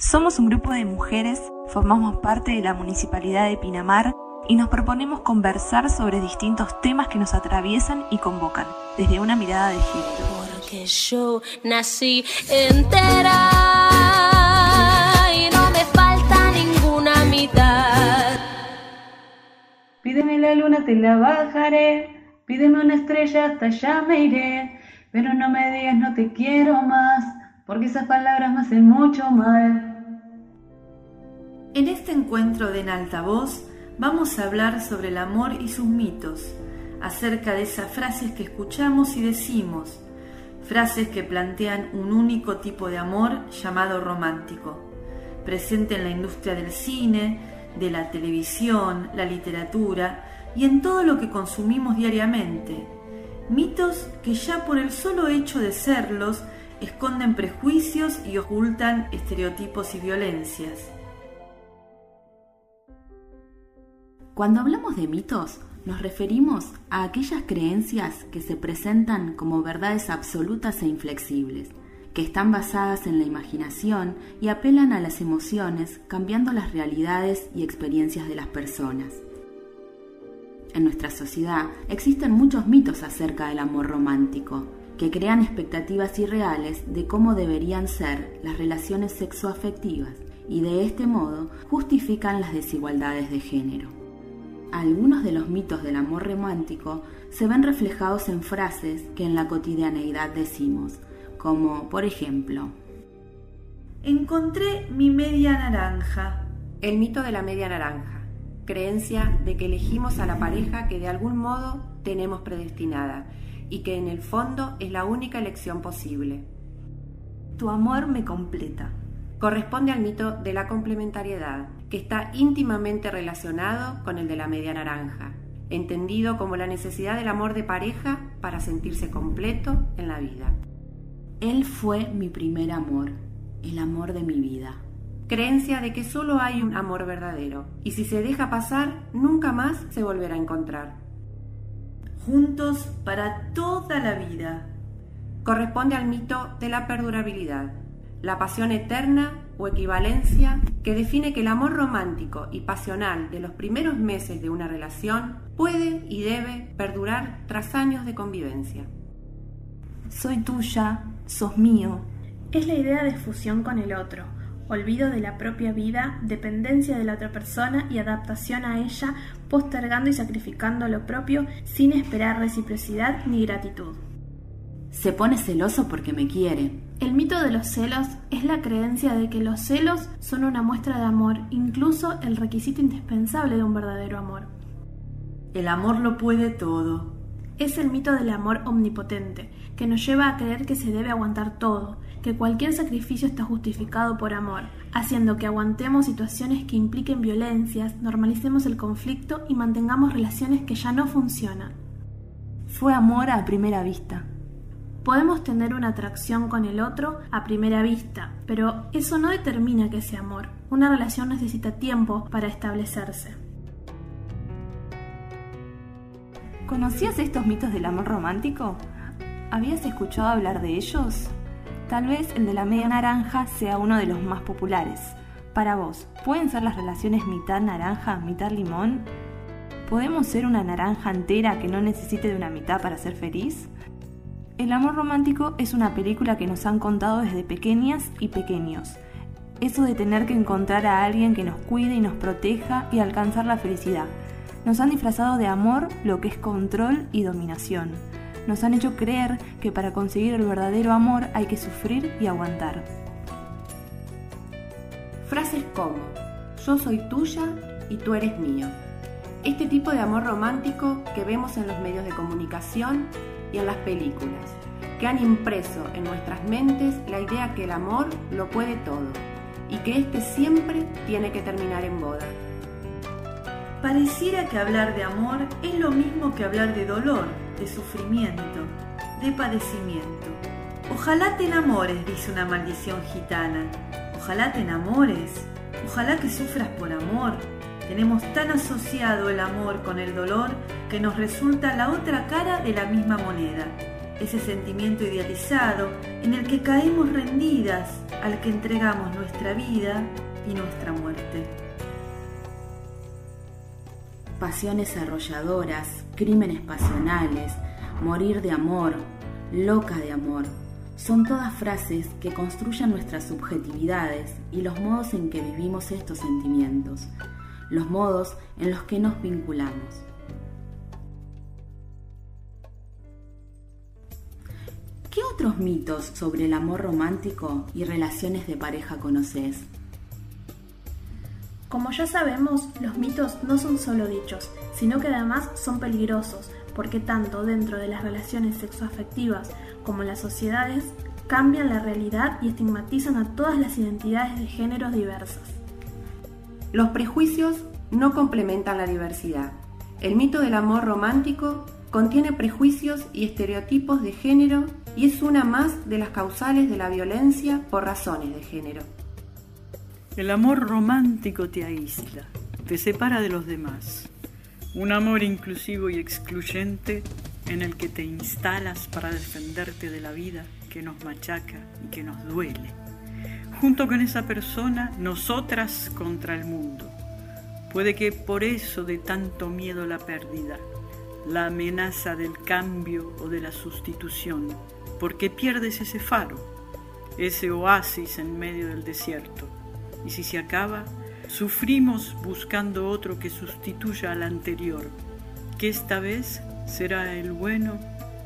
Somos un grupo de mujeres, formamos parte de la Municipalidad de Pinamar y nos proponemos conversar sobre distintos temas que nos atraviesan y convocan, desde una mirada de género. Porque yo nací entera y no me falta ninguna mitad. Pídeme la luna, te la bajaré. Pídeme una estrella, hasta allá me iré. Pero no me digas no te quiero más, porque esas palabras me hacen mucho mal. En este encuentro de En Altavoz vamos a hablar sobre el amor y sus mitos, acerca de esas frases que escuchamos y decimos, frases que plantean un único tipo de amor llamado romántico, presente en la industria del cine, de la televisión, la literatura y en todo lo que consumimos diariamente. Mitos que ya por el solo hecho de serlos esconden prejuicios y ocultan estereotipos y violencias. Cuando hablamos de mitos, nos referimos a aquellas creencias que se presentan como verdades absolutas e inflexibles, que están basadas en la imaginación y apelan a las emociones, cambiando las realidades y experiencias de las personas. En nuestra sociedad existen muchos mitos acerca del amor romántico, que crean expectativas irreales de cómo deberían ser las relaciones sexoafectivas y de este modo justifican las desigualdades de género. Algunos de los mitos del amor romántico se ven reflejados en frases que en la cotidianeidad decimos, como por ejemplo, Encontré mi media naranja. El mito de la media naranja, creencia de que elegimos a la pareja que de algún modo tenemos predestinada y que en el fondo es la única elección posible. Tu amor me completa. Corresponde al mito de la complementariedad, que está íntimamente relacionado con el de la media naranja, entendido como la necesidad del amor de pareja para sentirse completo en la vida. Él fue mi primer amor, el amor de mi vida. Creencia de que solo hay un amor verdadero, y si se deja pasar, nunca más se volverá a encontrar. Juntos para toda la vida. Corresponde al mito de la perdurabilidad, la pasión eterna o equivalencia que define que el amor romántico y pasional de los primeros meses de una relación puede y debe perdurar tras años de convivencia. Soy tuya, sos mío. Es la idea de fusión con el otro, olvido de la propia vida, dependencia de la otra persona y adaptación a ella, postergando y sacrificando lo propio sin esperar reciprocidad ni gratitud. Se pone celoso porque me quiere. El mito de los celos es la creencia de que los celos son una muestra de amor, incluso el requisito indispensable de un verdadero amor. El amor lo puede todo. Es el mito del amor omnipotente, que nos lleva a creer que se debe aguantar todo, que cualquier sacrificio está justificado por amor, haciendo que aguantemos situaciones que impliquen violencias, normalicemos el conflicto y mantengamos relaciones que ya no funcionan. Fue amor a primera vista. Podemos tener una atracción con el otro a primera vista, pero eso no determina que sea amor. Una relación necesita tiempo para establecerse. ¿Conocías estos mitos del amor romántico? ¿Habías escuchado hablar de ellos? Tal vez el de la media naranja sea uno de los más populares. Para vos, ¿pueden ser las relaciones mitad naranja, mitad limón? ¿Podemos ser una naranja entera que no necesite de una mitad para ser feliz? El amor romántico es una película que nos han contado desde pequeñas y pequeños. Eso de tener que encontrar a alguien que nos cuide y nos proteja y alcanzar la felicidad. Nos han disfrazado de amor lo que es control y dominación. Nos han hecho creer que para conseguir el verdadero amor hay que sufrir y aguantar. Frases como, yo soy tuya y tú eres mío. Este tipo de amor romántico que vemos en los medios de comunicación y en las películas, que han impreso en nuestras mentes la idea que el amor lo puede todo y que éste siempre tiene que terminar en boda. Pareciera que hablar de amor es lo mismo que hablar de dolor, de sufrimiento, de padecimiento. Ojalá te enamores, dice una maldición gitana. Ojalá te enamores. Ojalá que sufras por amor. Tenemos tan asociado el amor con el dolor que nos resulta la otra cara de la misma moneda. ese sentimiento idealizado en el que caemos rendidas al que entregamos nuestra vida y nuestra muerte. Pasiones arrolladoras, crímenes pasionales, morir de amor, loca de amor, son todas frases que construyen nuestras subjetividades y los modos en que vivimos estos sentimientos, los modos en los que nos vinculamos. Otros mitos sobre el amor romántico y relaciones de pareja conoces? Como ya sabemos, los mitos no son solo dichos, sino que además son peligrosos, porque tanto dentro de las relaciones sexoafectivas como en las sociedades cambian la realidad y estigmatizan a todas las identidades de géneros diversas. Los prejuicios no complementan la diversidad. El mito del amor romántico contiene prejuicios y estereotipos de género y es una más de las causales de la violencia por razones de género. El amor romántico te aísla, te separa de los demás. Un amor inclusivo y excluyente en el que te instalas para defenderte de la vida que nos machaca y que nos duele. Junto con esa persona, nosotras contra el mundo. Puede que por eso de tanto miedo la pérdida, la amenaza del cambio o de la sustitución, porque pierdes ese faro, ese oasis en medio del desierto. Y si se acaba, sufrimos buscando otro que sustituya al anterior, que esta vez será el bueno,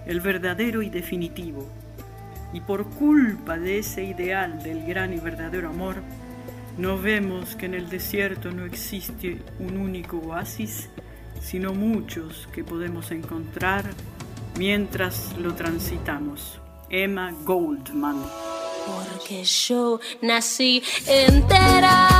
el verdadero y definitivo. Y por culpa de ese ideal del gran y verdadero amor, no vemos que en el desierto no existe un único oasis, sino muchos que podemos encontrar mientras lo transitamos. Emma Goldman. Porque yo nací entera.